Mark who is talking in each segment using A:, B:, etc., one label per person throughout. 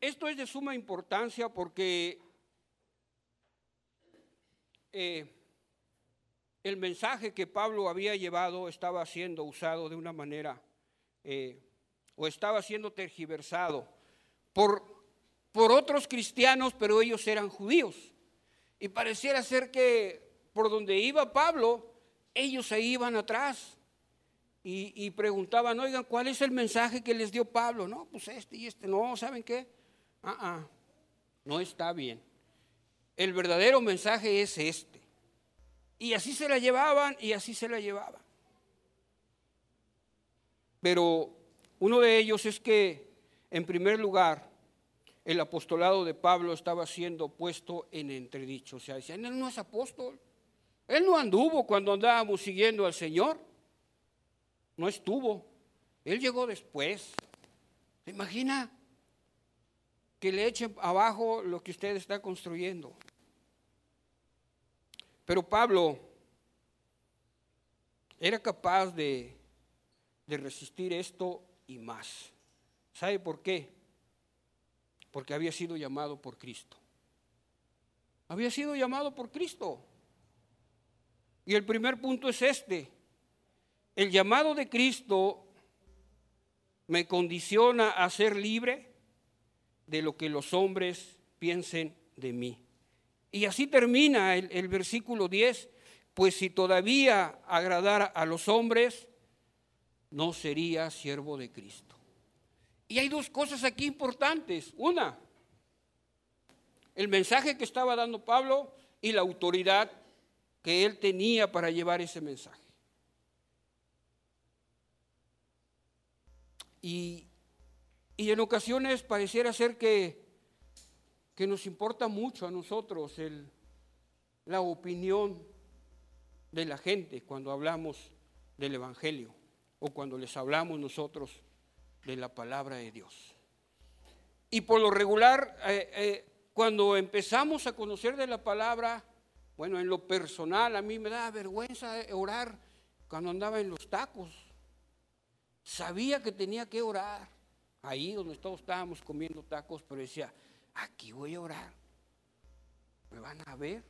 A: esto es de suma importancia porque eh, el mensaje que Pablo había llevado estaba siendo usado de una manera, eh, o estaba siendo tergiversado por, por otros cristianos, pero ellos eran judíos. Y pareciera ser que por donde iba Pablo, ellos se iban atrás y, preguntaban, oigan, ¿cuál es el mensaje que les dio Pablo? No, pues este y este, no, ¿saben qué? Ah, ah, no está bien. El verdadero mensaje es este. Y así se la llevaban y así se la llevaban. Pero uno de ellos es que, en primer lugar, el apostolado de Pablo estaba siendo puesto en entredicho. O sea, decían, él no es apóstol. Él no anduvo cuando andábamos siguiendo al Señor. No estuvo. Él llegó después. ¿Se imagina que le echen abajo lo que usted está construyendo? Pero Pablo era capaz de, de resistir esto y más. ¿Sabe por qué? Porque había sido llamado por Cristo. Había sido llamado por Cristo. Y el primer punto es este. El llamado de Cristo me condiciona a ser libre de lo que los hombres piensen de mí. Y así termina el, versículo 10, pues si todavía agradara a los hombres, no sería siervo de Cristo. Y hay dos cosas aquí importantes. Una, el mensaje que estaba dando Pablo y la autoridad que él tenía para llevar ese mensaje. Y, y en ocasiones pareciera ser que, que nos importa mucho a nosotros el, la opinión de la gente cuando hablamos del Evangelio o cuando les hablamos nosotros de la palabra de Dios. Y por lo regular, eh, eh, cuando empezamos a conocer de la palabra, bueno, en lo personal a mí me da vergüenza orar cuando andaba en los tacos. Sabía que tenía que orar ahí donde todos estábamos comiendo tacos, pero decía, aquí voy a orar. ¿Me van a ver?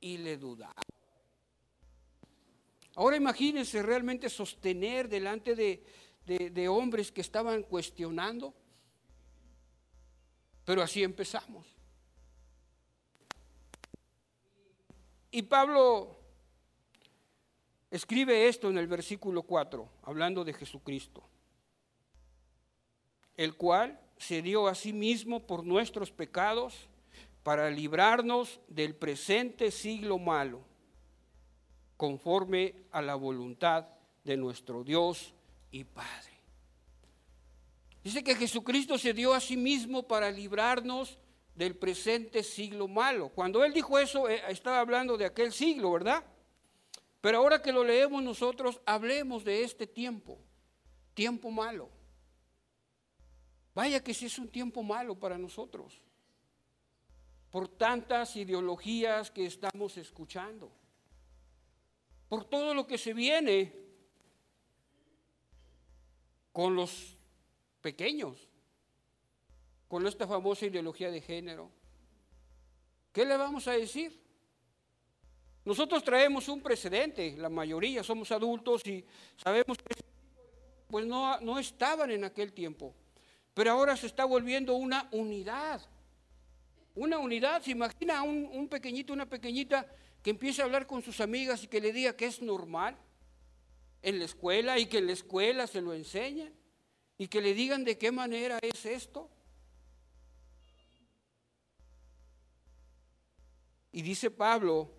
A: Y le dudaba. Ahora imagínense realmente sostener delante de, de, hombres que estaban cuestionando. Pero así empezamos. Y Pablo escribe esto en el versículo 4, hablando de Jesucristo, el cual se dio a sí mismo por nuestros pecados para librarnos del presente siglo malo conforme a la voluntad de nuestro Dios y Padre. Dice que Jesucristo se dio a sí mismo para librarnos del presente siglo malo. Cuando él dijo eso, eh, estaba hablando de aquel siglo, ¿verdad? Pero ahora que lo leemos nosotros, hablemos de este tiempo, tiempo malo. Vaya que si es un tiempo malo para nosotros, por tantas ideologías que estamos escuchando por todo lo que se viene con los pequeños, con esta famosa ideología de género. ¿Qué le vamos a decir? Nosotros traemos un precedente, la mayoría somos adultos y sabemos que pues no, no estaban en aquel tiempo, pero ahora se está volviendo una unidad. Una unidad, se imagina un, un pequeñito, una pequeñita que empiece a hablar con sus amigas y que le diga que es normal en la escuela y que en la escuela se lo enseñen y que le digan de qué manera es esto. Y dice Pablo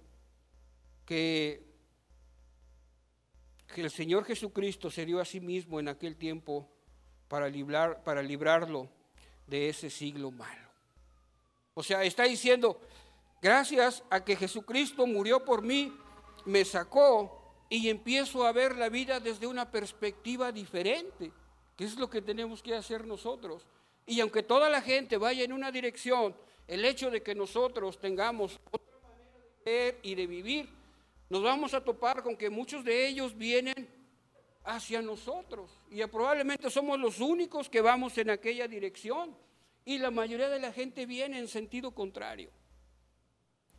A: que, que el Señor Jesucristo se dio a sí mismo en aquel tiempo para, librar, para librarlo de ese siglo malo. O sea, está diciendo, Gracias a que Jesucristo murió por mí, me sacó y empiezo a ver la vida desde una perspectiva diferente, que es lo que tenemos que hacer nosotros. Y aunque toda la gente vaya en una dirección, el hecho de que nosotros tengamos otra manera de ver y de vivir, nos vamos a topar con que muchos de ellos vienen hacia nosotros. Y probablemente somos los únicos que vamos en aquella dirección. Y la mayoría de la gente viene en sentido contrario.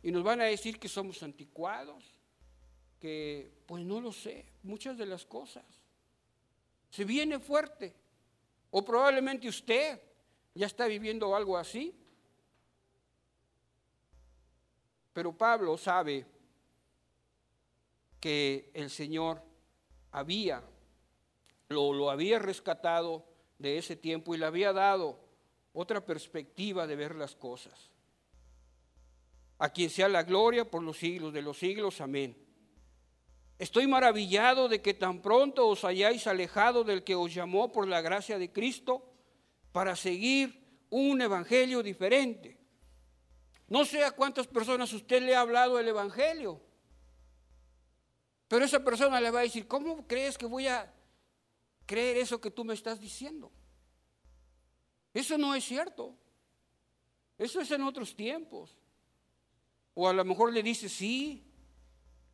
A: Y nos van a decir que somos anticuados, que pues no lo sé, muchas de las cosas. Se viene fuerte. O probablemente usted ya está viviendo algo así. Pero Pablo sabe que el Señor había, lo, lo había rescatado de ese tiempo y le había dado otra perspectiva de ver las cosas. A quien sea la gloria por los siglos de los siglos. Amén. Estoy maravillado de que tan pronto os hayáis alejado del que os llamó por la gracia de Cristo para seguir un evangelio diferente. No sé a cuántas personas usted le ha hablado el evangelio, pero esa persona le va a decir, ¿cómo crees que voy a creer eso que tú me estás diciendo? Eso no es cierto. Eso es en otros tiempos. O a lo mejor le dice, sí,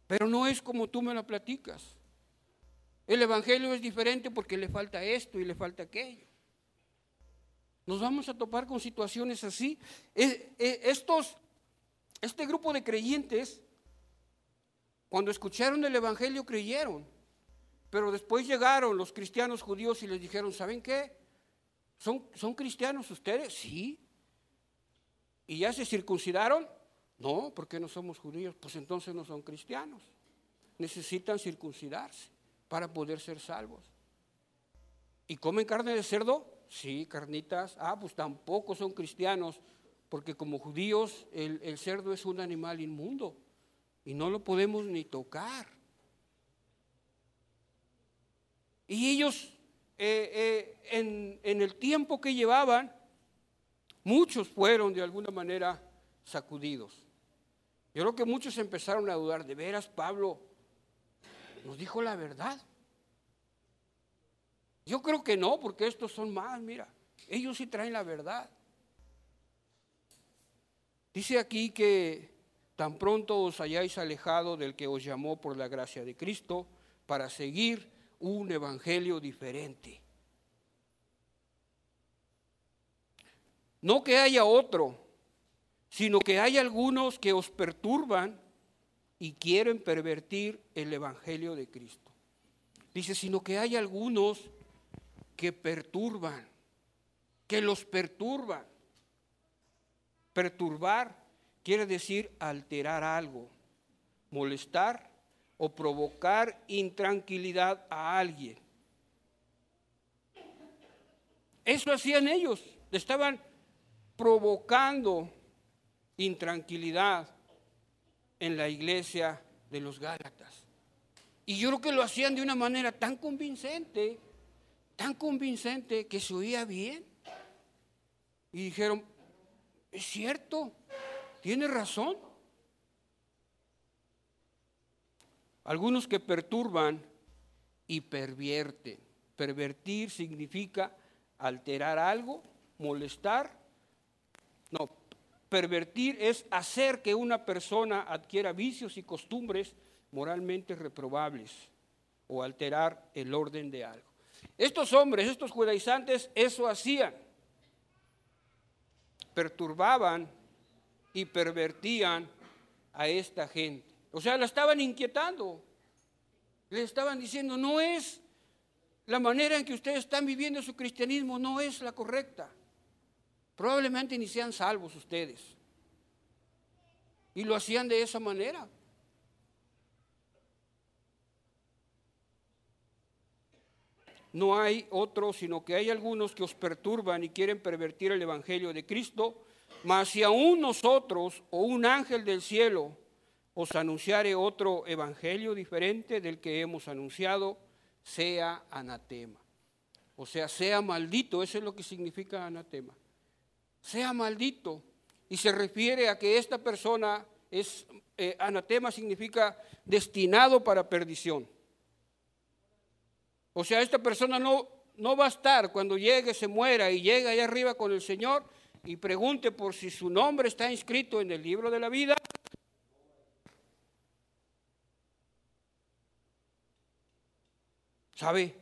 A: pero no es como tú me lo platicas. El Evangelio es diferente porque le falta esto y le falta aquello. Nos vamos a topar con situaciones así. Estos, este grupo de creyentes, cuando escucharon el Evangelio, creyeron. Pero después llegaron los cristianos judíos y les dijeron, ¿saben qué? ¿Son, son cristianos ustedes? Sí. ¿Y ya se circuncidaron? No, porque no somos judíos, pues entonces no son cristianos. Necesitan circuncidarse para poder ser salvos. ¿Y comen carne de cerdo? Sí, carnitas. Ah, pues tampoco son cristianos, porque como judíos el, cerdo es un animal inmundo y no lo podemos ni tocar. Y ellos, eh, eh, en, en el tiempo que llevaban, muchos fueron de alguna manera sacudidos. Yo creo que muchos empezaron a dudar, de veras Pablo nos dijo la verdad. Yo creo que no, porque estos son más, mira, ellos sí traen la verdad. Dice aquí que tan pronto os hayáis alejado del que os llamó por la gracia de Cristo para seguir un evangelio diferente. No que haya otro, sino que hay algunos que os perturban y quieren pervertir el Evangelio de Cristo. Dice, sino que hay algunos que perturban, que los perturban. Perturbar quiere decir alterar algo, molestar o provocar intranquilidad a alguien. Eso hacían ellos, estaban provocando intranquilidad en la iglesia de los Gálatas. Y yo creo que lo hacían de una manera tan convincente, tan convincente que se oía bien. Y dijeron, es cierto, tiene razón. Algunos que perturban y pervierten. Pervertir significa alterar algo, molestar. No, Pervertir es hacer que una persona adquiera vicios y costumbres moralmente reprobables o alterar el orden de algo. Estos hombres, estos judaizantes, eso hacían. Perturbaban y pervertían a esta gente. O sea, la estaban inquietando. Le estaban diciendo, no es la manera en que ustedes están viviendo su cristianismo, no es la correcta. Probablemente ni sean salvos ustedes. Y lo hacían de esa manera. No hay otro, sino que hay algunos que os perturban y quieren pervertir el Evangelio de Cristo, mas si aún nosotros o un ángel del cielo os anunciare otro Evangelio diferente del que hemos anunciado, sea anatema. O sea, sea maldito, eso es lo que significa anatema sea maldito. Y se refiere a que esta persona es, eh, anatema significa destinado para perdición. O sea, esta persona no, no va a estar cuando llegue, se muera y llegue allá arriba con el Señor y pregunte por si su nombre está inscrito en el libro de la vida. ¿Sabe?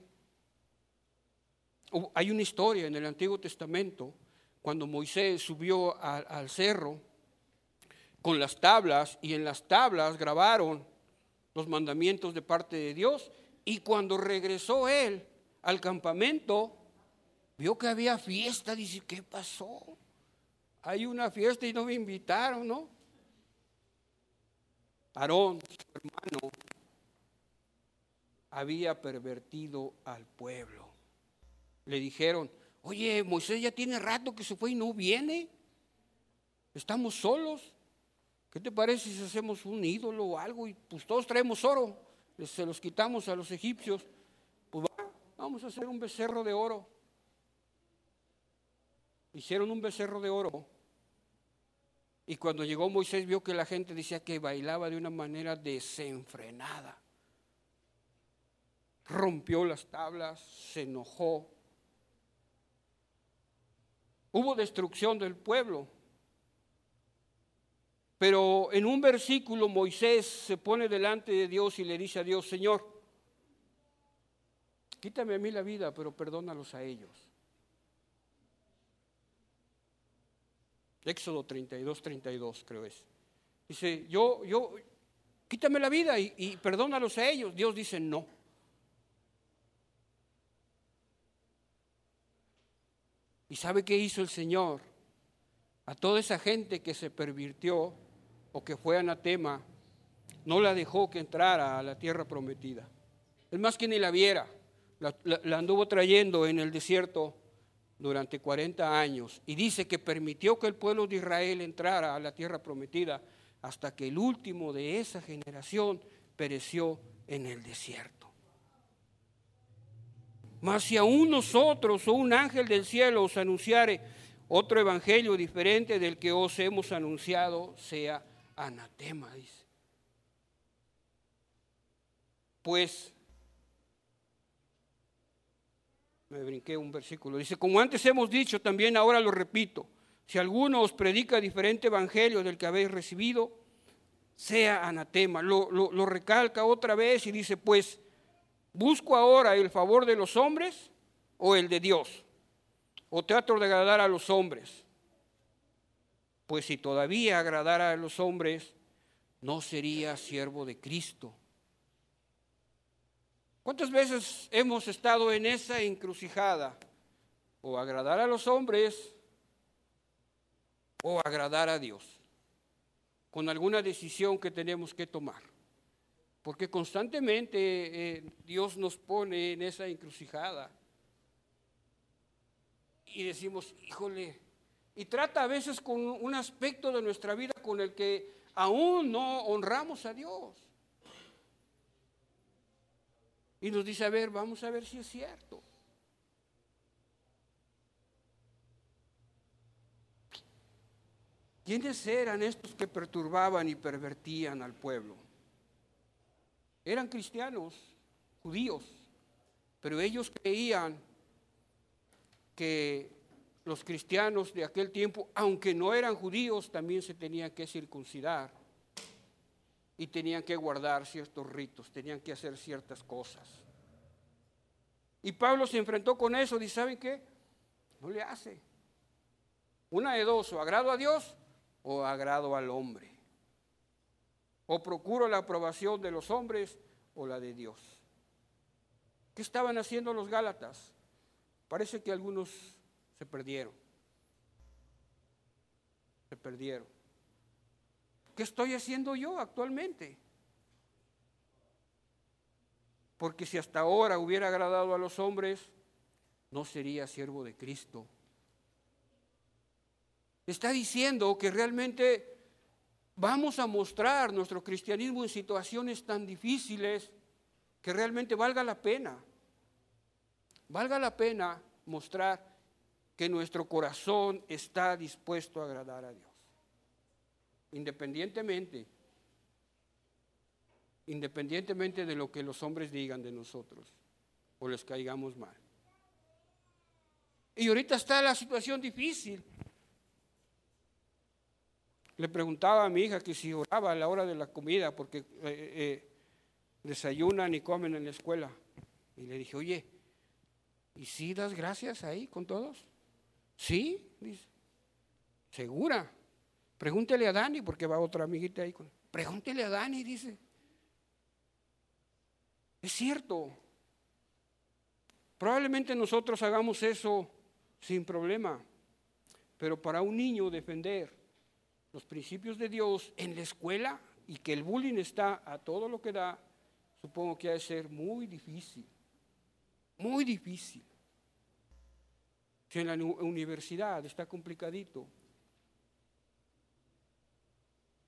A: Hay una historia en el Antiguo Testamento cuando Moisés subió al cerro con las tablas y en las tablas grabaron los mandamientos de parte de Dios y cuando regresó él al campamento vio que había fiesta, dice, ¿qué pasó? Hay una fiesta y no me invitaron, ¿no? Aarón, su hermano, había pervertido al pueblo. Le dijeron, oye, Moisés ya tiene rato que se fue y no viene. Estamos solos. ¿Qué te parece si hacemos un ídolo o algo? Y pues todos traemos oro. Se los quitamos a los egipcios. Pues vamos a hacer un becerro de oro. Hicieron un becerro de oro y cuando llegó Moisés vio que la gente decía que bailaba de una manera desenfrenada. Rompió las tablas, se enojó. Hubo destrucción del pueblo. Pero en un versículo Moisés se pone delante de Dios y le dice a Dios, Señor, quítame a mí la vida, pero perdónalos a ellos. Éxodo 32, 32 creo es. Dice, yo, yo, quítame la vida y, y perdónalos a ellos. Dios dice, no. ¿Y sabe qué hizo el Señor? A toda esa gente que se pervirtió o que fue anatema, no la dejó que entrara a la tierra prometida. Es más que ni la viera, la anduvo trayendo en el desierto durante 40 años y dice que permitió que el pueblo de Israel entrara a la tierra prometida hasta que el último de esa generación pereció en el desierto. Mas si aún nosotros o un ángel del cielo os anunciare otro evangelio diferente del que os hemos anunciado, sea anatema, dice. Pues me brinqué un versículo. Dice, como antes hemos dicho, también ahora lo repito, si alguno os predica diferente evangelio del que habéis recibido, sea anatema. Lo, recalca otra vez y dice, pues, ¿busco ahora el favor de los hombres o el de Dios? ¿O trato de agradar a los hombres? Pues si todavía agradara a los hombres, no sería siervo de Cristo. ¿Cuántas veces hemos estado en esa encrucijada? O agradar a los hombres o agradar a Dios, con alguna decisión que tenemos que tomar. Porque constantemente eh, Dios nos pone en esa encrucijada. Y decimos, híjole, y trata a veces con un aspecto de nuestra vida con el que aún no honramos a Dios. Y nos dice, a ver, vamos a ver si es cierto. ¿Quiénes eran estos que perturbaban y pervertían al pueblo? Eran cristianos, judíos, pero ellos creían que los cristianos de aquel tiempo, aunque no eran judíos, también se tenían que circuncidar y tenían que guardar ciertos ritos, tenían que hacer ciertas cosas. Y Pablo se enfrentó con eso, dice, ¿saben qué? No le hace. Una de dos, o agrado a Dios o agrado al hombre. O procuro la aprobación de los hombres o la de Dios. ¿Qué estaban haciendo los Gálatas? Parece que algunos se perdieron. Se perdieron. ¿Qué estoy haciendo yo actualmente? Porque si hasta ahora hubiera agradado a los hombres, no sería siervo de Cristo. Está diciendo que realmente vamos a mostrar nuestro cristianismo en situaciones tan difíciles que realmente valga la pena. Valga la pena mostrar que nuestro corazón está dispuesto a agradar a Dios independientemente, independientemente de lo que los hombres digan de nosotros o les caigamos mal. Y ahorita está la situación difícil. Le preguntaba a mi hija que si oraba a la hora de la comida, porque eh, eh, desayunan y comen en la escuela. Y le dije, oye, ¿y si das gracias ahí con todos? Sí, dice. ¿Segura? Pregúntele a Dani, porque va otra amiguita ahí. Con... Pregúntele a Dani, dice. Es cierto. Probablemente nosotros hagamos eso sin problema, pero para un niño defender los principios de Dios en la escuela y que el bullying está a todo lo que da, supongo que ha de ser muy difícil, muy difícil. Si en la universidad está complicadito.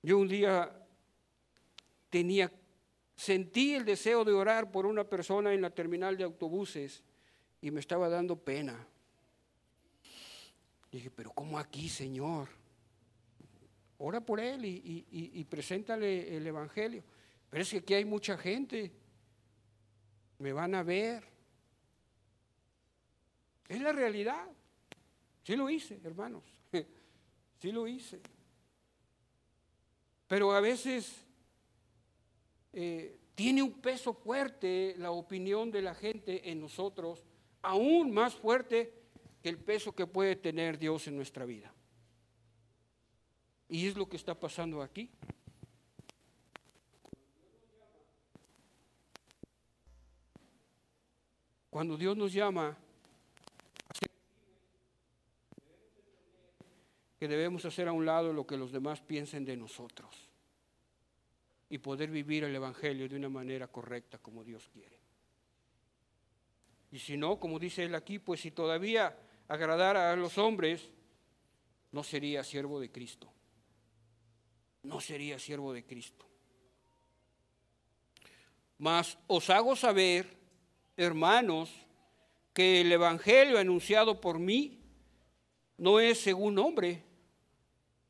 A: Yo un día tenía, sentí el deseo de orar por una persona en la terminal de autobuses y me estaba dando pena. Dije, pero ¿cómo aquí, Señor? Ora por él y, preséntale el Evangelio. Pero es que aquí hay mucha gente. Me van a ver. Es la realidad. Sí lo hice, hermanos. Sí lo hice. Pero a veces eh, tiene un peso fuerte la opinión de la gente en nosotros, aún más fuerte que el peso que puede tener Dios en nuestra vida. Y es lo que está pasando aquí. Cuando Dios nos llama, que debemos hacer a un lado lo que los demás piensen de nosotros y poder vivir el Evangelio de una manera correcta como Dios quiere. Y si no, como dice él aquí, pues si todavía agradara a los hombres, no sería siervo de Cristo no sería siervo de Cristo. Mas os hago saber, hermanos, que el Evangelio anunciado por mí no es según hombre,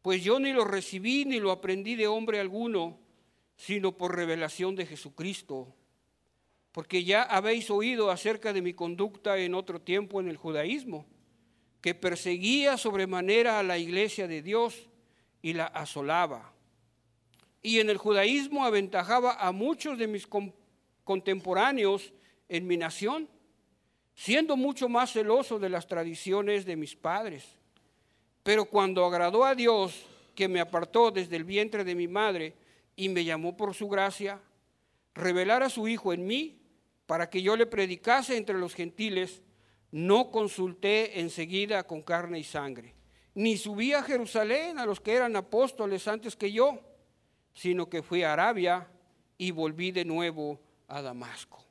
A: pues yo ni lo recibí ni lo aprendí de hombre alguno, sino por revelación de Jesucristo. Porque ya habéis oído acerca de mi conducta en otro tiempo en el judaísmo, que perseguía sobremanera a la iglesia de Dios y la asolaba y en el judaísmo aventajaba a muchos de mis contemporáneos en mi nación, siendo mucho más celoso de las tradiciones de mis padres. Pero cuando agradó a Dios, que me apartó desde el vientre de mi madre y me llamó por su gracia, revelar a su Hijo en mí para que yo le predicase entre los gentiles, no consulté enseguida con carne y sangre, ni subí a Jerusalén a los que eran apóstoles antes que yo sino que fui a Arabia y volví de nuevo a Damasco.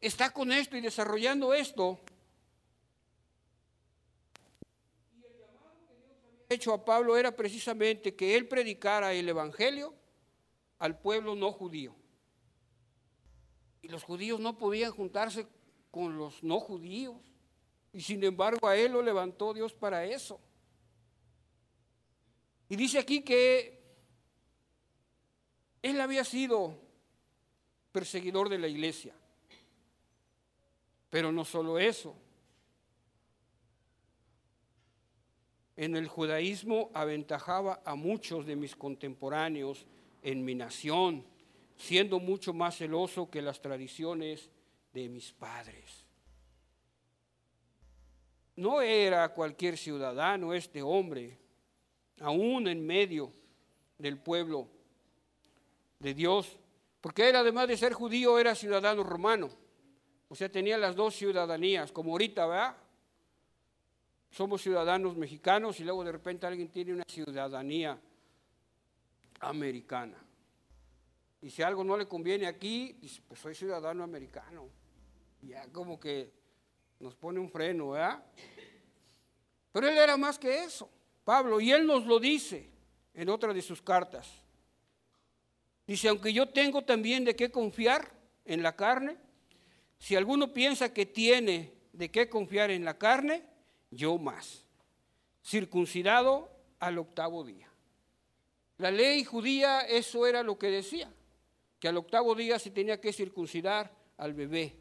A: Está con esto y desarrollando esto. Y el llamado que Dios había hecho a Pablo era precisamente que él predicara el Evangelio al pueblo no judío. Y los judíos no podían juntarse con los no judíos. Y sin embargo a él lo levantó Dios para eso. Y dice aquí que él había sido perseguidor de la iglesia. Pero no solo eso. En el judaísmo aventajaba a muchos de mis contemporáneos en mi nación, siendo mucho más celoso que las tradiciones de mis padres. No era cualquier ciudadano este hombre, aún en medio del pueblo de Dios, porque él además de ser judío era ciudadano romano, o sea, tenía las dos ciudadanías, como ahorita, ¿verdad? Somos ciudadanos mexicanos y luego de repente alguien tiene una ciudadanía americana. Y si algo no le conviene aquí, dice, pues soy ciudadano americano. Ya como que nos pone un freno, ¿verdad? Pero él era más que eso, Pablo, y él nos lo dice en otra de sus cartas. Dice, aunque yo tengo también de qué confiar en la carne, si alguno piensa que tiene de qué confiar en la carne, yo más. Circuncidado al octavo día. La ley judía eso era lo que decía, que al octavo día se tenía que circuncidar al bebé.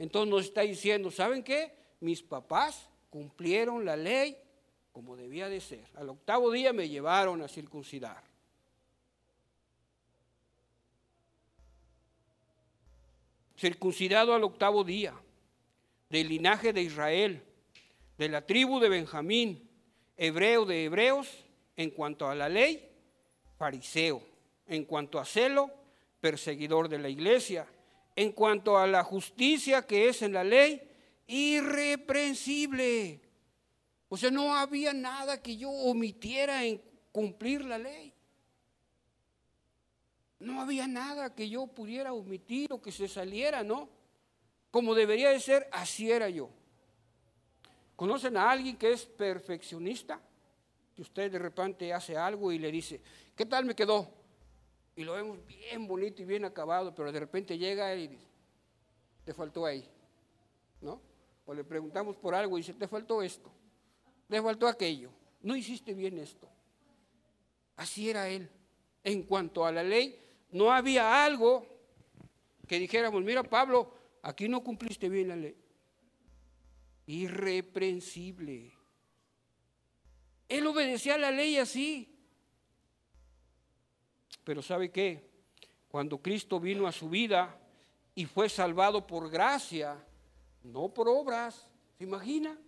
A: Entonces nos está diciendo, ¿saben qué? Mis papás cumplieron la ley como debía de ser. Al octavo día me llevaron a circuncidar. Circuncidado al octavo día, del linaje de Israel, de la tribu de Benjamín, hebreo de hebreos, en cuanto a la ley, fariseo, en cuanto a celo, perseguidor de la iglesia, en cuanto a la justicia que es en la ley, irreprensible. O sea, no había nada que yo omitiera en cumplir la ley. No había nada que yo pudiera omitir o que se saliera, ¿no? Como debería de ser, así era yo. ¿Conocen a alguien que es perfeccionista? Que usted de repente hace algo y le dice, ¿qué tal me quedó? Y lo vemos bien bonito y bien acabado, pero de repente llega y dice, te faltó ahí, ¿no? O le preguntamos por algo y dice, te faltó esto, te faltó aquello, no hiciste bien esto. Así era él. En cuanto a la ley, no había algo que dijéramos, mira Pablo, aquí no cumpliste bien la ley. Irreprensible. Él obedecía la ley así. Pero ¿sabe qué? Cuando Cristo vino a su vida y fue salvado por gracia, no por obras, ¿se imagina?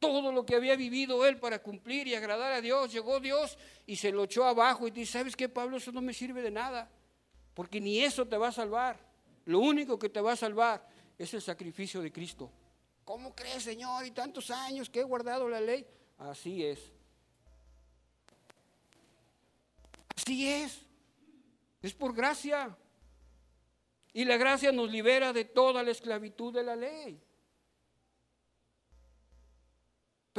A: Todo lo que había vivido él para cumplir y agradar a Dios, llegó Dios y se lo echó abajo y dice, ¿sabes qué, Pablo? Eso no me sirve de nada, porque ni eso te va a salvar. Lo único que te va a salvar es el sacrificio de Cristo. ¿Cómo crees, Señor? Y tantos años que he guardado la ley. Así es. Así es. Es por gracia. Y la gracia nos libera de toda la esclavitud de la ley.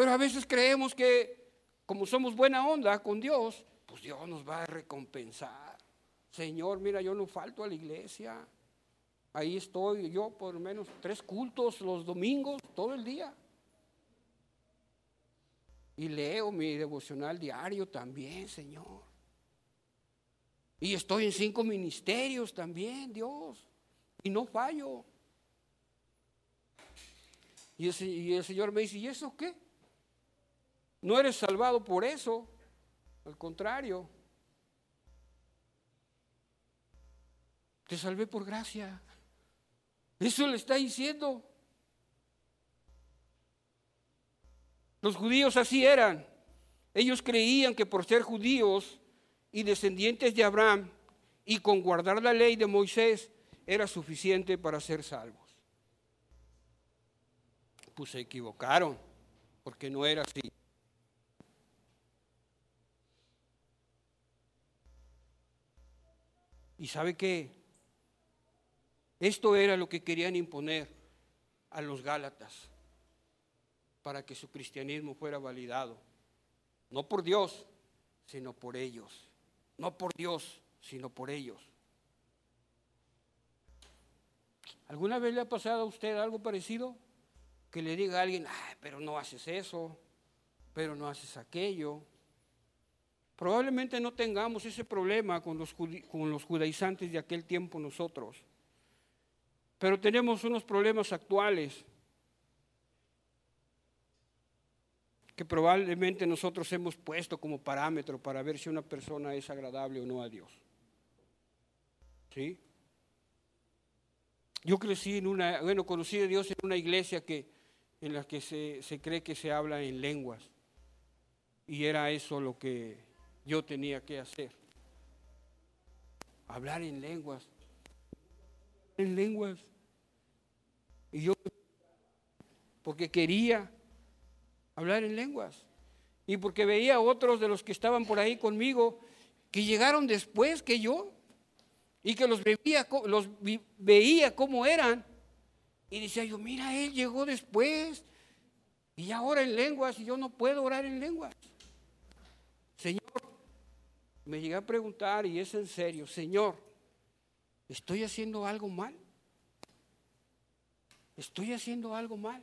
A: Pero a veces creemos que como somos buena onda con Dios, pues Dios nos va a recompensar. Señor, mira, yo no falto a la iglesia. Ahí estoy yo por menos tres cultos los domingos, todo el día. Y leo mi devocional diario también, Señor. Y estoy en cinco ministerios también, Dios. Y no fallo. Y el, y el Señor me dice, ¿y eso qué? No eres salvado por eso, al contrario. Te salvé por gracia. Eso le está diciendo. Los judíos así eran. Ellos creían que por ser judíos y descendientes de Abraham y con guardar la ley de Moisés era suficiente para ser salvos. Pues se equivocaron, porque no era así. Y sabe qué? Esto era lo que querían imponer a los Gálatas para que su cristianismo fuera validado. No por Dios, sino por ellos. No por Dios, sino por ellos. ¿Alguna vez le ha pasado a usted algo parecido? Que le diga a alguien, pero no haces eso, pero no haces aquello. Probablemente no tengamos ese problema con los, con los judaizantes de aquel tiempo nosotros, pero tenemos unos problemas actuales que probablemente nosotros hemos puesto como parámetro para ver si una persona es agradable o no a Dios. ¿Sí? Yo crecí en una, bueno, conocí a Dios en una iglesia que, en la que se, se cree que se habla en lenguas. Y era eso lo que yo tenía que hacer. Hablar en lenguas. En lenguas. Y yo, porque quería hablar en lenguas. Y porque veía a otros de los que estaban por ahí conmigo que llegaron después que yo y que los veía, los veía como eran. Y decía yo, mira, él llegó después y ahora en lenguas y yo no puedo orar en lenguas. Señor, me llegué a preguntar, y es en serio, Señor, ¿estoy haciendo algo mal? ¿Estoy haciendo algo mal?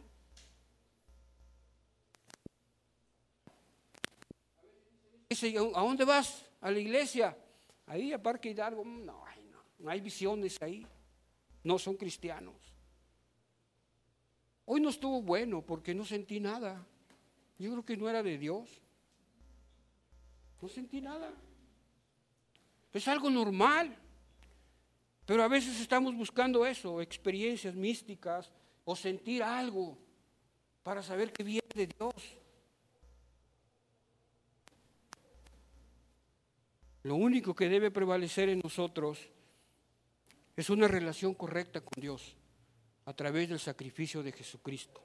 A: ¿A dónde vas? A la iglesia. Ahí a Parque Hidalgo. Mm, no, no, no hay visiones ahí. No son cristianos. Hoy no estuvo bueno porque no sentí nada. Yo creo que no era de Dios. No sentí nada. Es algo normal. Pero a veces estamos buscando eso, experiencias místicas o sentir algo para saber que viene de Dios. Lo único que debe prevalecer en nosotros es una relación correcta con Dios a través del sacrificio de Jesucristo.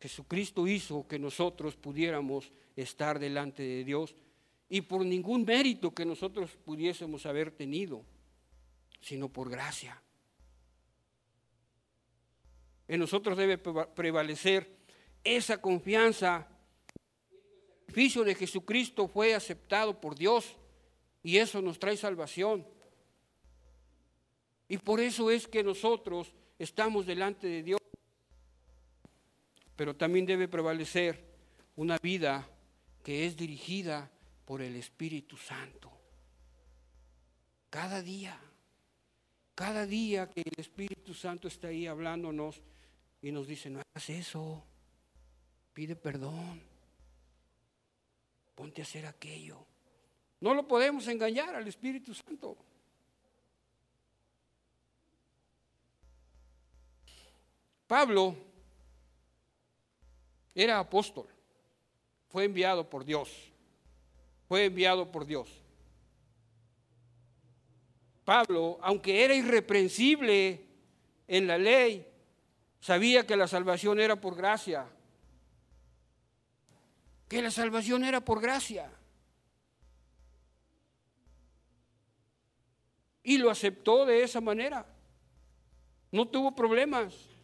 A: Jesucristo hizo que nosotros pudiéramos estar delante de Dios y por ningún mérito que nosotros pudiésemos haber tenido, sino por gracia. En nosotros debe prevalecer esa confianza. El sacrificio de Jesucristo fue aceptado por Dios y eso nos trae salvación. Y por eso es que nosotros estamos delante de Dios. Pero también debe prevalecer una vida que es dirigida por el Espíritu Santo. Cada día, cada día que el Espíritu Santo está ahí hablándonos y nos dice, no hagas eso, pide perdón, ponte a hacer aquello. No lo podemos engañar al Espíritu Santo. Pablo era apóstol, fue enviado por Dios, fue enviado por Dios. Pablo, aunque era irreprensible en la ley, sabía que la salvación era por gracia, que la salvación era por gracia. Y lo aceptó de esa manera. No tuvo problemas.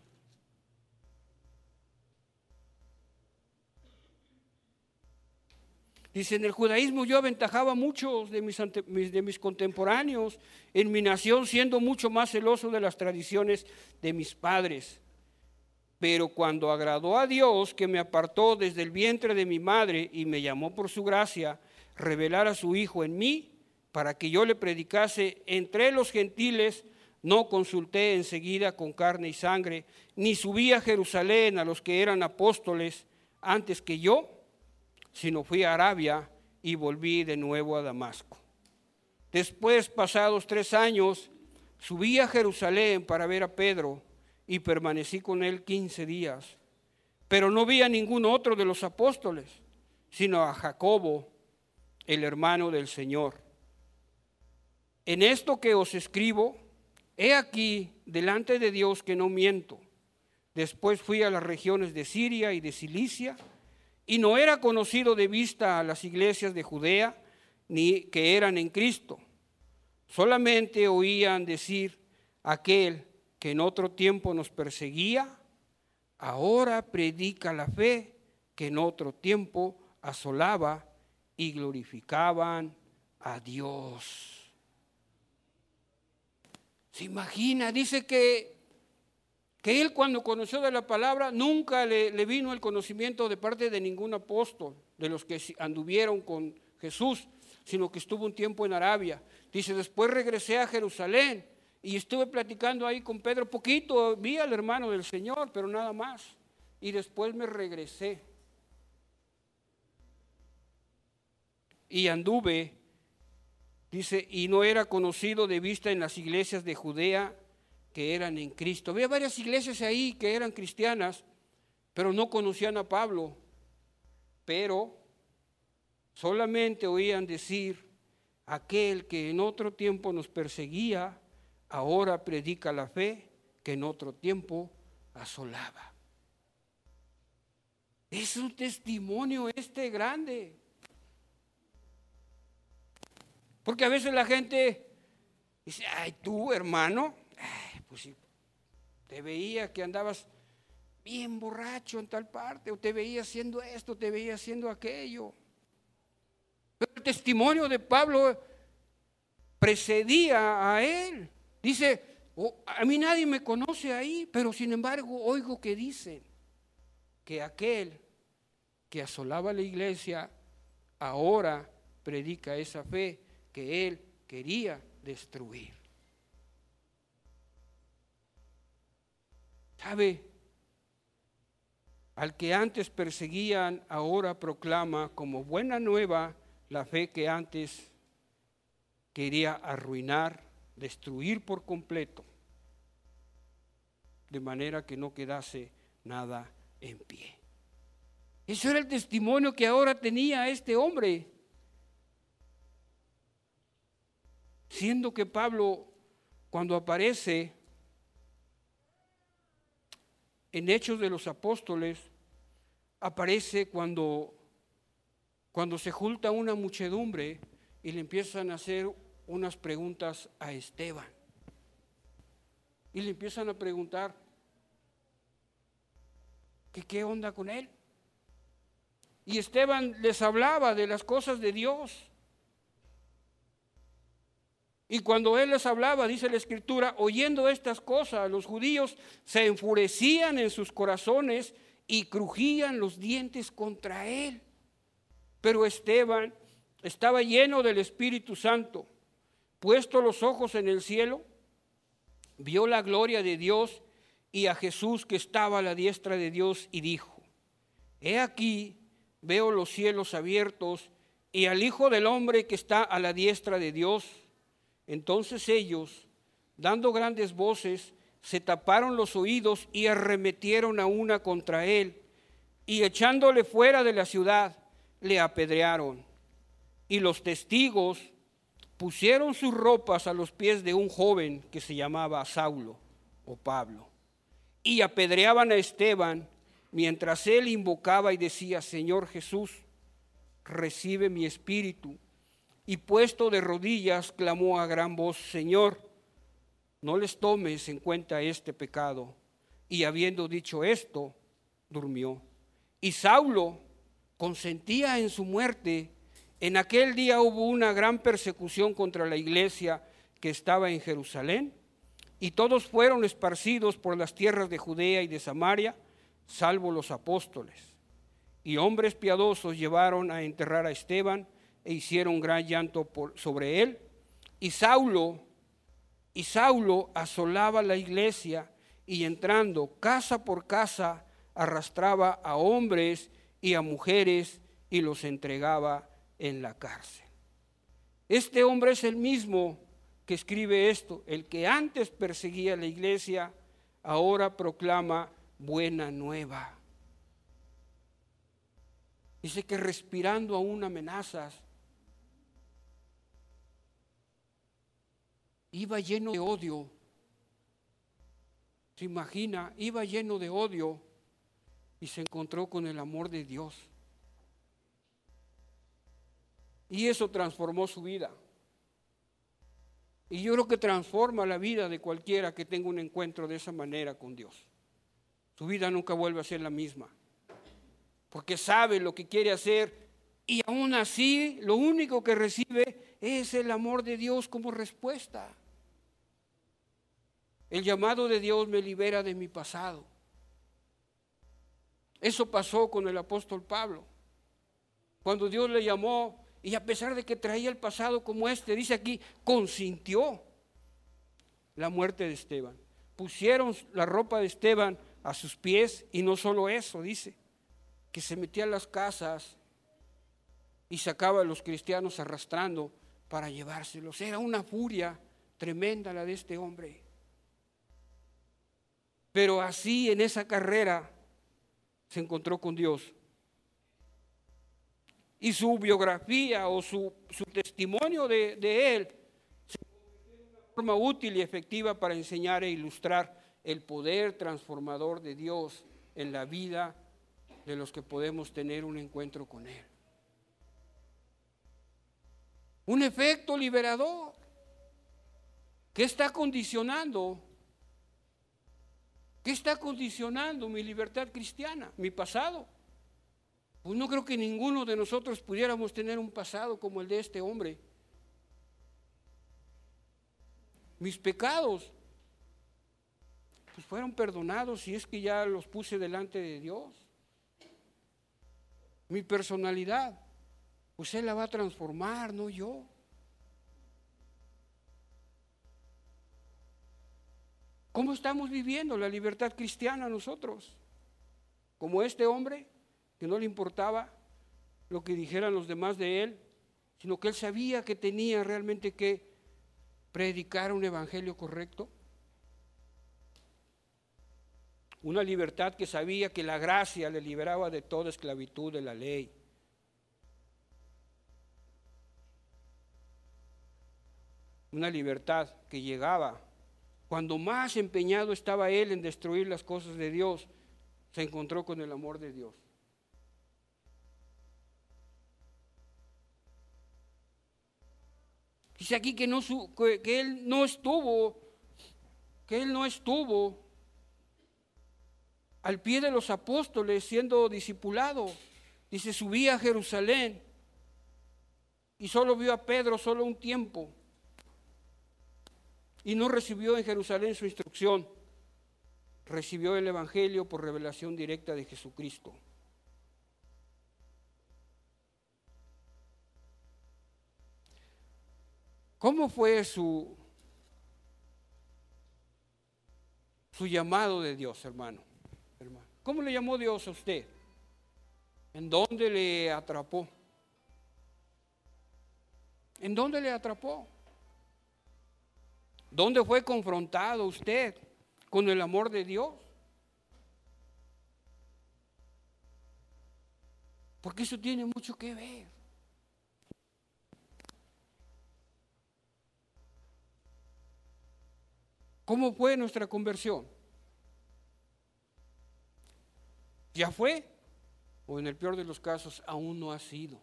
A: Dice, en el judaísmo yo aventajaba a muchos de mis, de mis contemporáneos en mi nación, siendo mucho más celoso de las tradiciones de mis padres. Pero cuando agradó a Dios, que me apartó desde el vientre de mi madre y me llamó por su gracia, revelar a su Hijo en mí, para que yo le predicase entre los gentiles, no consulté enseguida con carne y sangre, ni subí a Jerusalén a los que eran apóstoles antes que yo, sino fui a Arabia y volví de nuevo a Damasco. Después, pasados tres años, subí a Jerusalén para ver a Pedro y permanecí con él quince días. Pero no vi a ningún otro de los apóstoles, sino a Jacobo, el hermano del Señor. En esto que os escribo, he aquí delante de Dios que no miento. Después fui a las regiones de Siria y de Cilicia y no era conocido de vista a las iglesias de Judea ni que eran en Cristo. Solamente oían decir aquel que en otro tiempo nos perseguía, ahora predica la fe que en otro tiempo asolaba y glorificaban a Dios. Se imagina, dice que que él cuando conoció de la palabra nunca le, vino el conocimiento de parte de ningún apóstol, de los que anduvieron con Jesús, sino que estuvo un tiempo en Arabia. Dice, después regresé a Jerusalén y estuve platicando ahí con Pedro poquito, vi al hermano del Señor, pero nada más. Y después me regresé. Y anduve, dice, y no era conocido de vista en las iglesias de Judea que eran en Cristo. Había varias iglesias ahí que eran cristianas, pero no conocían a Pablo. Pero solamente oían decir, aquel que en otro tiempo nos perseguía, ahora predica la fe que en otro tiempo asolaba. Es un testimonio este grande. Porque a veces la gente dice, ay, tú hermano, pues si te veía que andabas bien borracho en tal parte, o te veía haciendo esto, te veía haciendo aquello. Pero el testimonio de Pablo precedía a él. Dice, oh, a mí nadie me conoce ahí, pero sin embargo oigo que dicen que aquel que asolaba la iglesia ahora predica esa fe que él quería destruir. ¿Sabe? Al que antes perseguían, ahora proclama como buena nueva la fe que antes quería arruinar destruir por completo, de manera que no quedase nada en pie. Eso era el testimonio que ahora tenía este hombre. Siendo que Pablo, cuando aparece en Hechos de los Apóstoles, aparece cuando, cuando se junta una muchedumbre y le empiezan a hacer unas preguntas a Esteban. Y le empiezan a preguntar, ¿que qué onda con él? Y Esteban les hablaba de las cosas de Dios. Y cuando él les hablaba, dice la escritura, oyendo estas cosas, los judíos se enfurecían en sus corazones y crujían los dientes contra él. Pero Esteban estaba lleno del Espíritu Santo, puesto los ojos en el cielo, vio la gloria de Dios y a Jesús que estaba a la diestra de Dios y dijo, he aquí, veo los cielos abiertos y al Hijo del Hombre que está a la diestra de Dios. Entonces ellos, dando grandes voces, se taparon los oídos y arremetieron a una contra él, y echándole fuera de la ciudad, le apedrearon. Y los testigos pusieron sus ropas a los pies de un joven que se llamaba Saulo o Pablo, y apedreaban a Esteban mientras él invocaba y decía, Señor Jesús, recibe mi espíritu. Y puesto de rodillas, clamó a gran voz, Señor, no les tomes en cuenta este pecado. Y habiendo dicho esto, durmió. Y Saulo consentía en su muerte. En aquel día hubo una gran persecución contra la iglesia que estaba en Jerusalén. Y todos fueron esparcidos por las tierras de Judea y de Samaria, salvo los apóstoles. Y hombres piadosos llevaron a enterrar a Esteban e hicieron gran llanto sobre él. Y Saulo, y Saulo asolaba la iglesia y entrando casa por casa arrastraba a hombres y a mujeres y los entregaba en la cárcel. Este hombre es el mismo que escribe esto, el que antes perseguía la iglesia, ahora proclama buena nueva. Dice que respirando aún amenazas, iba lleno de odio. Se imagina, iba lleno de odio y se encontró con el amor de Dios. Y eso transformó su vida. Y yo creo que transforma la vida de cualquiera que tenga un encuentro de esa manera con Dios. Su vida nunca vuelve a ser la misma. Porque sabe lo que quiere hacer y aún así lo único que recibe es el amor de Dios como respuesta. El llamado de Dios me libera de mi pasado. Eso pasó con el apóstol Pablo. Cuando Dios le llamó y a pesar de que traía el pasado como este, dice aquí, consintió la muerte de Esteban. Pusieron la ropa de Esteban a sus pies y no solo eso, dice, que se metía a las casas y sacaba a los cristianos arrastrando para llevárselos. Era una furia tremenda la de este hombre. Pero así en esa carrera se encontró con Dios. Y su biografía o su, testimonio de, de él se convirtió en una forma útil y efectiva para enseñar e ilustrar el poder transformador de Dios en la vida de los que podemos tener un encuentro con Él. Un efecto liberador que está condicionando ¿Qué está condicionando mi libertad cristiana? Mi pasado. Pues no creo que ninguno de nosotros pudiéramos tener un pasado como el de este hombre. Mis pecados pues fueron perdonados si es que ya los puse delante de Dios. Mi personalidad, pues Él la va a transformar, no yo. ¿Cómo estamos viviendo la libertad cristiana nosotros? Como este hombre que no le importaba lo que dijeran los demás de él, sino que él sabía que tenía realmente que predicar un evangelio correcto? Una libertad que sabía que la gracia le liberaba de toda esclavitud de la ley. Una libertad que llegaba cuando más empeñado estaba él en destruir las cosas de Dios, se encontró con el amor de Dios. Dice aquí que, él no estuvo, que él no estuvo al pie de los apóstoles siendo discipulado. Dice, subía a Jerusalén y solo vio a Pedro solo un tiempo y no recibió en Jerusalén su instrucción. Recibió el Evangelio por revelación directa de Jesucristo. ¿Cómo fue su, su llamado de Dios, hermano? ¿Cómo le llamó Dios a usted? ¿En dónde le atrapó? ¿En dónde le atrapó? ¿Dónde fue confrontado usted con el amor de Dios? Porque eso tiene mucho que ver. ¿Cómo fue nuestra conversión? ¿Ya fue? O en el peor de los casos, aún no ha sido.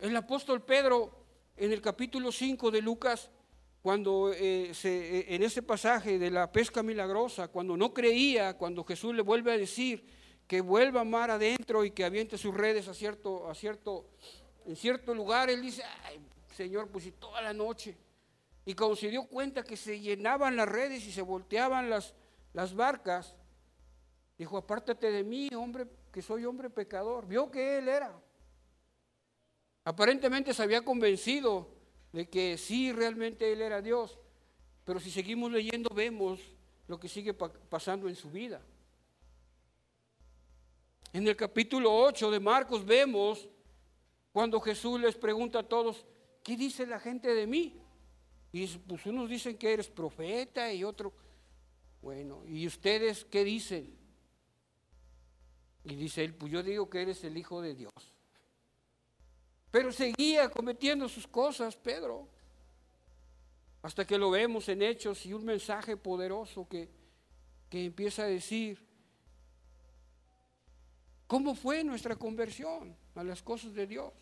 A: El apóstol Pedro, en el capítulo 5 de Lucas, cuando eh, eh, en ese pasaje de la pesca milagrosa, cuando no creía, cuando Jesús le vuelve a decir que vuelva a mar adentro y que aviente sus redes a cierto, a cierto, en cierto lugar, él dice, Señor, pues y toda la noche. Y cuando se dio cuenta que se llenaban las redes y se volteaban las, las barcas, dijo, apártate de mí, hombre, que soy hombre pecador. Vio que él era. Aparentemente se había convencido de que sí, realmente él era Dios. Pero si seguimos leyendo, vemos lo que sigue pasando en su vida. En el capítulo 8 de Marcos vemos cuando Jesús les pregunta a todos, ¿qué dice la gente de mí? Y pues unos dicen que eres profeta y otro, bueno, ¿y ustedes qué dicen? Y dice él, pues yo digo que eres el Hijo de Dios. Pero seguía cometiendo sus cosas, Pedro. Hasta que lo vemos en hechos y un mensaje poderoso que, que empieza a decir, ¿cómo fue nuestra conversión a las cosas de Dios?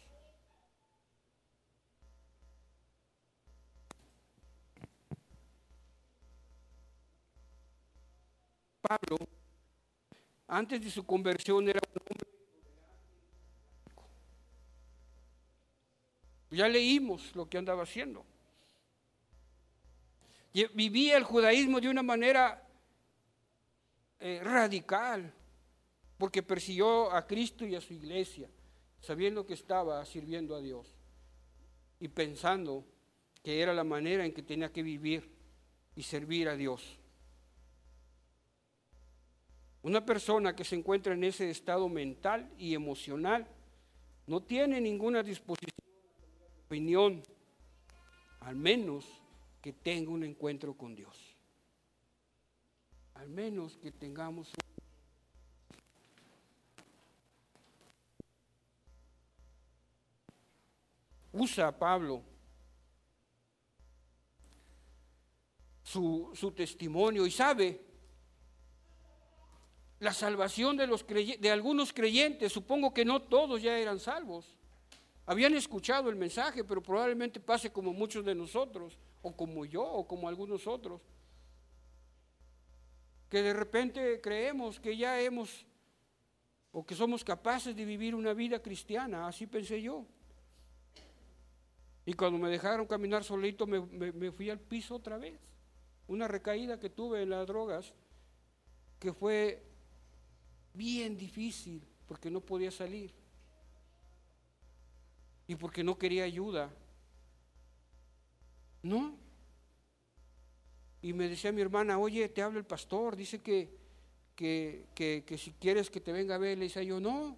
A: Pablo, antes de su conversión, era un Ya leímos lo que andaba haciendo. Vivía el judaísmo de una manera eh, radical, porque persiguió a Cristo y a su iglesia, sabiendo que estaba sirviendo a Dios y pensando que era la manera en que tenía que vivir y servir a Dios. Una persona que se encuentra en ese estado mental y emocional no tiene ninguna disposición, opinión, al menos que tenga un encuentro con Dios. Al menos que tengamos usa Pablo su, su, testimonio y sabe la salvación de, los de algunos creyentes, supongo que no todos ya eran salvos. Habían escuchado el mensaje, pero probablemente pase como muchos de nosotros, o como yo, o como algunos otros, que de repente creemos que ya hemos, o que somos capaces de vivir una vida cristiana, así pensé yo. Y cuando me dejaron caminar solito, me, fui al piso otra vez. Una recaída que tuve en las drogas, que fue bien difícil porque no podía salir y porque no quería ayuda. No. Y me decía mi hermana, oye, te habla el pastor, dice que, que, que, si quieres que te venga a ver, le decía yo, no,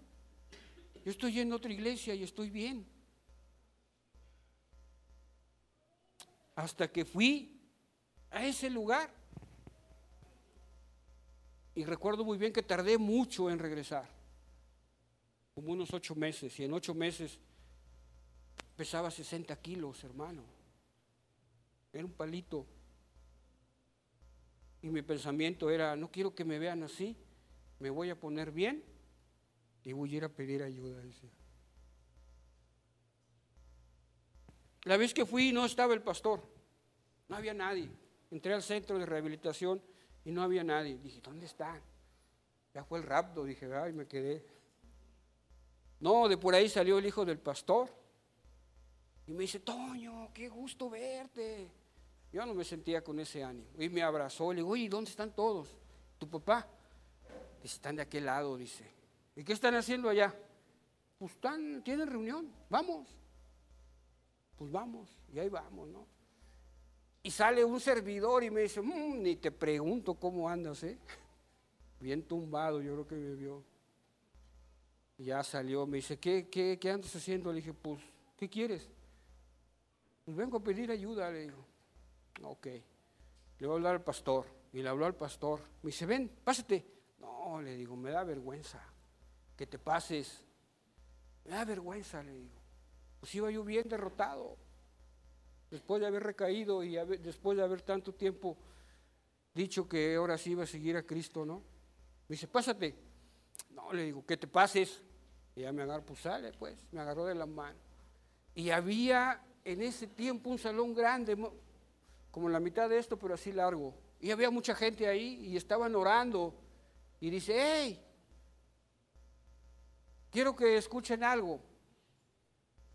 A: yo estoy en otra iglesia y estoy bien. hasta que fui a ese lugar. Y recuerdo muy bien que tardé mucho en regresar, como unos ocho meses, y en ocho meses pesaba 60 kilos, hermano. Era un palito. Y mi pensamiento era, no quiero que me vean así, me voy a poner bien y voy a ir a pedir ayuda. La vez que fui no estaba el pastor, no había nadie. Entré al centro de rehabilitación y no había nadie. Dije, ¿dónde está? Ya fue el rapto, dije, ay, me quedé. No, de por ahí salió el hijo del pastor y me dice, Toño, qué gusto verte. Yo no me sentía con ese ánimo. Y me abrazó, le digo, oye, ¿dónde están todos? ¿Tu papá? Dice, están de aquel lado, dice. ¿Y qué están haciendo allá? Pues están, tienen reunión, vamos pues vamos, y ahí vamos, ¿no? Y sale un servidor y me dice, mm, ni te pregunto cómo andas, ¿eh? Bien tumbado, yo creo que me vio. Y ya salió, me dice, ¿qué, qué, qué andas haciendo? Le dije, pues, ¿qué quieres? Vengo a pedir ayuda, le digo. Ok. Le voy a hablar al pastor. Y le habló al pastor. Me dice, ven, pásate. No, le digo, me da vergüenza que te pases. Me da vergüenza, le digo pues iba yo bien derrotado. Después de haber recaído y después de haber tanto tiempo dicho que ahora sí iba a seguir a Cristo, ¿no? Me dice, pásate. No, le digo, que te pases. Y ya me agarró, pues sale, pues, me agarró de la mano. Y había en ese tiempo un salón grande, como la mitad de esto, pero así largo. Y había mucha gente ahí y estaban orando. Y dice, hey, quiero que escuchen algo.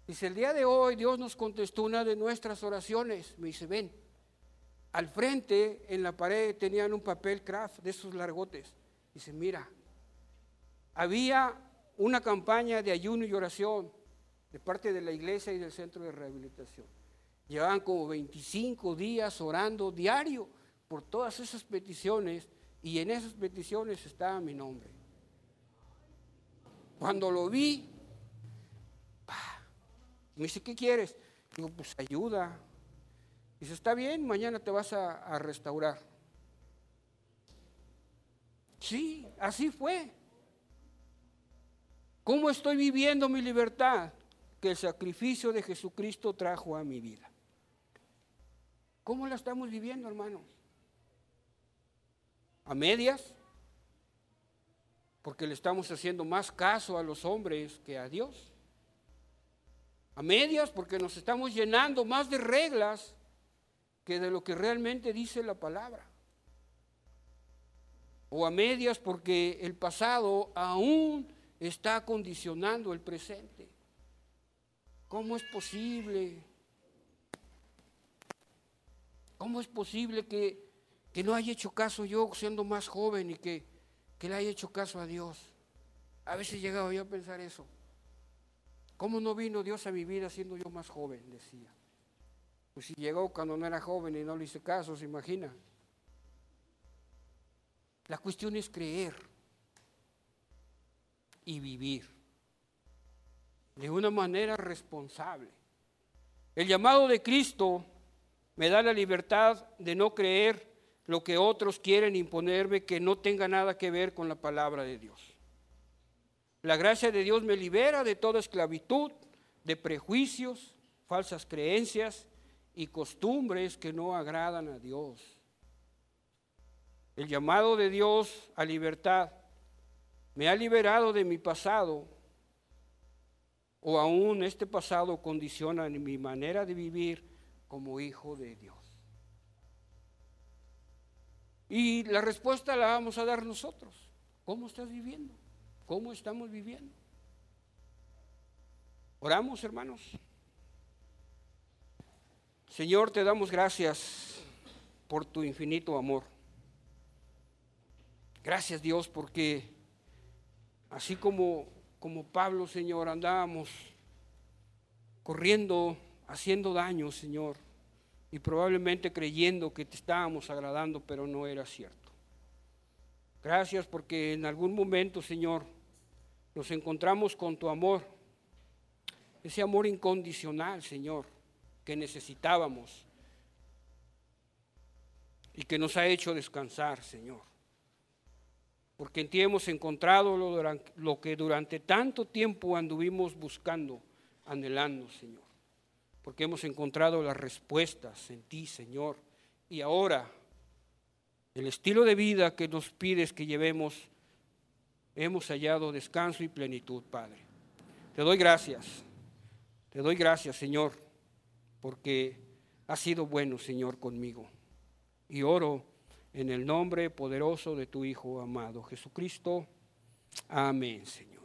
A: Dice, el día de hoy Dios nos contestó una de nuestras oraciones. Me dice, ven, al frente en la pared tenían un papel craft de esos largotes. Dice, mira, había una campaña de ayuno y oración de parte de la iglesia y del centro de rehabilitación. Llevaban como 25 días orando diario por todas esas peticiones y en esas peticiones estaba mi nombre. Cuando lo vi, me dice, ¿qué quieres? Digo, pues ayuda. Dice, está bien, mañana te vas a restaurar. Sí, así fue. ¿Cómo estoy viviendo mi libertad? Que el sacrificio de Jesucristo trajo a mi vida. ¿Cómo la estamos viviendo, hermanos? ¿A medias? Porque le estamos haciendo más caso a los hombres que a Dios a medias porque nos estamos llenando más de reglas que de lo que realmente dice la palabra. O a medias porque el pasado aún está condicionando el presente. ¿Cómo es posible? ¿Cómo es posible que, que no haya hecho caso yo siendo más joven y que, que le haya hecho caso a Dios? A veces llegaba yo a pensar eso. ¿Cómo no vino Dios a mi vida siendo yo más joven? Decía. Pues si llegó cuando no era joven y no le hice caso, se imagina. La cuestión es creer y vivir de una manera responsable. El llamado de Cristo me da la libertad de no creer lo que otros quieren imponerme que no tenga nada que ver con la palabra de Dios. La gracia de Dios me libera de toda esclavitud, de prejuicios, falsas creencias y costumbres que no agradan a Dios. El llamado de Dios a libertad me ha liberado de mi pasado o aún este pasado condiciona mi manera de vivir como hijo de Dios. Y la respuesta la vamos a dar nosotros. ¿Cómo estás viviendo? ¿Cómo estamos viviendo? Oramos, hermanos. Señor, te damos gracias por tu infinito amor. Gracias Dios porque así como, como Pablo, Señor, andábamos corriendo, haciendo daño, Señor, y probablemente creyendo que te estábamos agradando, pero no era cierto. Gracias porque en algún momento, Señor, nos encontramos con tu amor, ese amor incondicional, Señor, que necesitábamos, y que nos ha hecho descansar, Señor. Porque en ti hemos encontrado lo, que durante tanto tiempo anduvimos buscando, anhelando, Señor. Porque hemos encontrado las respuestas en ti, Señor. Y ahora, el estilo de vida que nos pides que llevemos, hemos hallado descanso y plenitud, Padre. Te doy gracias. Te doy gracias, Señor, porque has sido bueno, Señor, conmigo. Y oro en el nombre poderoso de tu Hijo amado, Jesucristo. Amén, Señor.